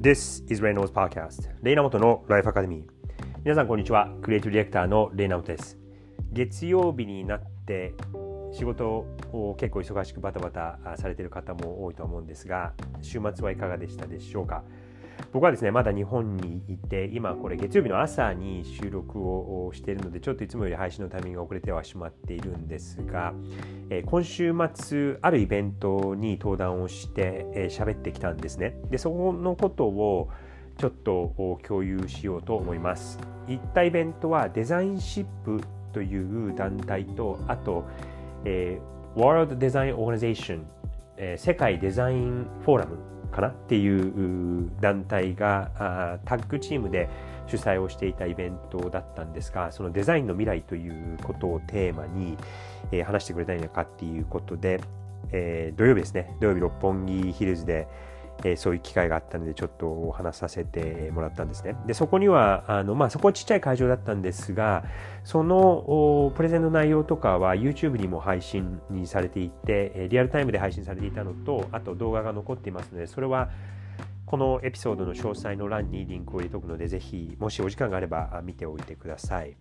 This is Reynolds Podcast. レイナモトのライフアカデミー皆さんこんにちは。クリエイティブディレクターのレイナモトです。月曜日になって仕事を結構忙しくバタバタされている方も多いと思うんですが週末はいかがでしたでしょうか？僕はですねまだ日本にいて今これ月曜日の朝に収録をしているのでちょっといつもより配信のタイミングが遅れてはしまっているんですが、え今週末あるイベントに登壇をして喋、えー、ってきたんですね。でそこのことをちょっと共有しようと思います。行ったイベントはデザインシップという団体とあと、えー、World Design Organization、え、世界デザインフォーラムかなっていう団体がタッグチームで主催をしていたイベントだったんですがそのデザインの未来ということをテーマに、え話してくれたいのかっていうことで、え、土曜日ですね。土曜日六本木ヒルズで、え、そういう機会があったのでちょっとお話させてもらったんですね。でそこにはあの、まあ、そこはちっちゃい会場だったんですがそのプレゼンの内容とかは YouTube にも配信にされていてリアルタイムで配信されていたのとあと動画が残っていますのでそれはこのエピソードの詳細の欄にリンクを入れておくのでぜひもしお時間があれば見ておいてください。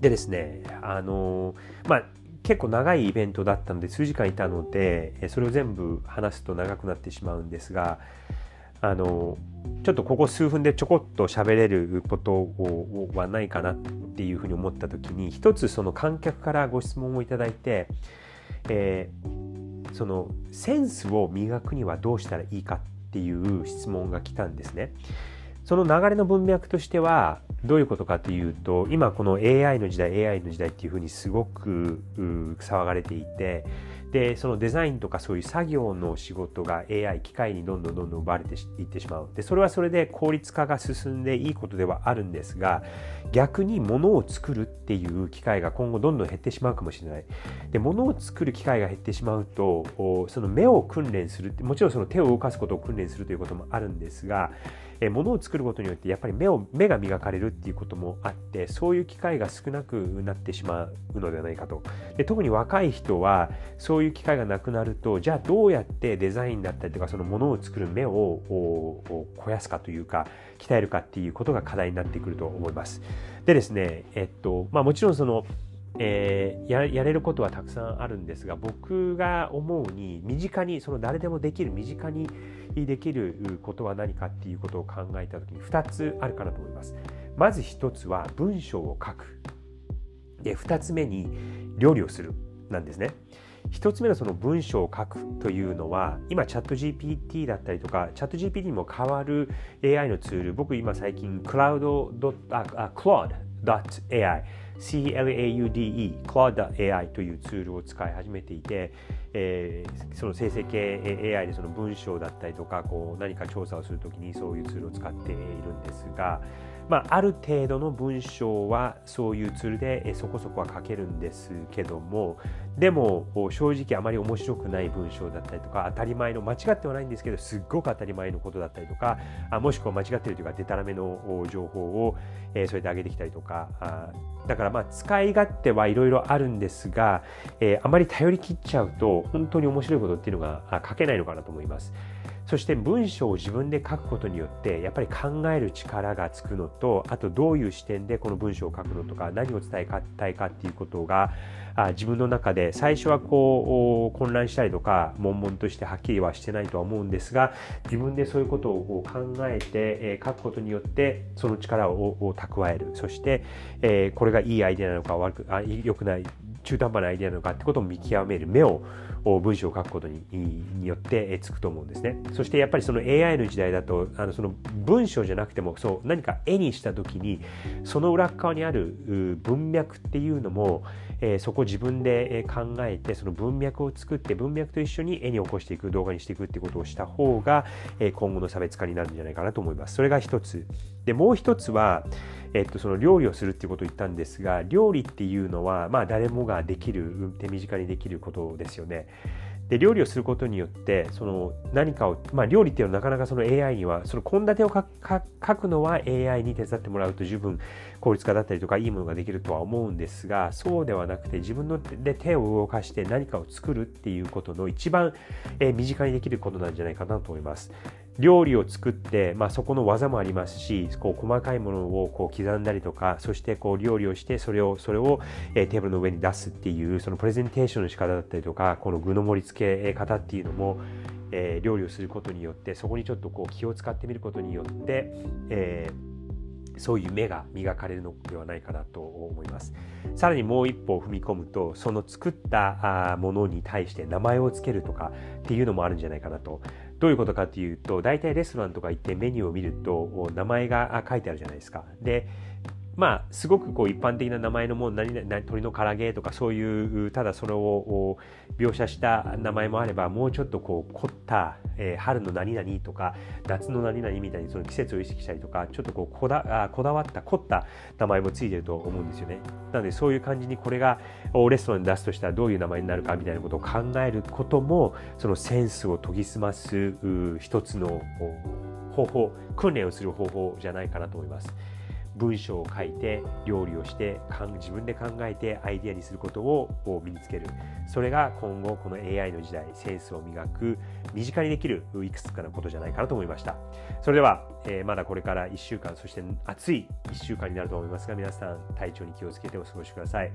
でですね、あのまあ結構長いイベントだったので数時間いたのでそれを全部話すと長くなってしまうんですがあのちょっとここ数分でちょこっと喋れることはないかなっていうふうに思った時に一つその観客からご質問をいただいて、えー、そのセンスを磨くにはどうしたらいいかっていう質問が来たんですね。その流れの文脈としてはどういうことかというと今この AI の時代 AI の時代っていうふうにすごく騒がれていてでそのデザインとかそういう作業の仕事が AI 機械にどんどんどんどん奪われていってしまう。でそれはそれで効率化が進んでいいことではあるんですが逆に物を作るっていう機会が今後どんどん減ってしまうかもしれない。で物を作る機会が減ってしまうとその目を訓練するもちろんその手を動かすことを訓練するということもあるんですがえ物を作ることによってやっぱり目を目が磨かれるっていうこともあってそういう機会が少なくなってしまうのではないかと。で特に若い人はそういう機会がなくなるとじゃあどうやってデザインだったりとかそのものを作る目を肥やすかというか鍛えるかっていうことが課題になってくると思いますでですねえっとまあもちろんそのえー、やれることはたくさんあるんですが僕が思うに身近にその誰でもできる身近にできることは何かっていうことを考えた時に2つあるかなと思います。まず1つは文章を書く。で2つ目に料理をするなんですね。一つ目のその文章を書くというのは今チャット GPT だったりとかチャット GPT にも変わる AI のツール僕今最近クラウドあ Claude.ai CLAUDE、Cloud.ai というツールを使い始めていて、えー、その生成系 AI でその文章だったりとかこう何か調査をするときにそういうツールを使っているんですが、まあ、ある程度の文章はそういうツールでそこそこは書けるんですけどもでも正直あまり面白くない文章だったりとか当たり前の間違ってはないんですけどすっごく当たり前のことだったりとかあもしくは間違ってるというかでたらめの情報を、えー、それで上げてきたりとかあだからまあ使い勝手はいろいろあるんですが、えー、あまり頼り切っちゃうと本当に面白いことっていうのが書けないのかなと思います。そして文章を自分で書くことによってやっぱり考える力がつくのとあとどういう視点でこの文章を書くのとか何を伝えたいかっていうことが自分の中で最初はこう混乱したりとか悶々としてはっきりはしてないとは思うんですが自分でそういうことを考えて、書くことによってその力を蓄えるそして、これがいいアイデアなのか悪くあ良くない中途半端なアイデアなのかってことを見極める目を文章を書くことによってつくと思うんですね。そしてやっぱりその AI の時代だとあのその文章じゃなくてもそう何か絵にした時にその裏側にある文脈っていうのも、えー、そこ自分で考えてその文脈を作って文脈と一緒に絵に起こしていく動画にしていくってことをした方が、えー、今後の差別化になるんじゃないかなと思います。それが一つ。でもう一つはえっと、その料理をするっていうことを言ったんですが料理っていうのは、まあ、誰もができる手短にできることですよね。で料理をすることによってその何かを、まあ、料理っていうのはなかなかその AI にはその献立を書くのは AI に手伝ってもらうと十分効率化だったりとかいいものができるとは思うんですがそうではなくて自分ので手を動かして何かを作るっていうことの一番、え、身近にできることなんじゃないかなと思います。料理を作って、まあ、そこの技もありますしこう細かいものをこう刻んだりとかそしてこう料理をしてそれをそれを、えー、テーブルの上に出すっていうそのプレゼンテーションの仕方だったりとかこの具の盛り付け方っていうのも、えー、料理をすることによってそこにちょっとこう気を使ってみることによって、えー、そういう目が磨かれるのではないかなと思います。さらにもう一歩踏み込むとその作ったものに対して名前を付けるとかっていうのもあるんじゃないかなとどういうことかというと、大体レストランとか行ってメニューを見ると、名前が書いてあるじゃないですか。で、まあ、すごくこう一般的な名前のもの何々鶏の唐揚げとかそういうただそれを描写した名前もあればもうちょっとこう凝った、えー、春の何々とか夏の何々みたいにその季節を意識したりとかちょっとこうこだこだわった凝った名前もついてると思うんですよねなのでそういう感じにこれがレストランに出すとしたらどういう名前になるかみたいなことを考えることもそのセンスを研ぎ澄ます一つの方法訓練をする方法じゃないかなと思います。文章を書いて料理をして自分で考えてアイデアにすることを身につける。それが今後この AI の時代センスを磨く身近にできるいくつかのことじゃないかなと思いました。それでは、えー、まだこれから1週間そして暑い1週間になると思いますが皆さん体調に気をつけてお過ごしください、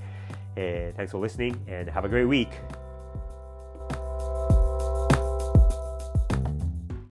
えー、Thanks for listening and have a great week!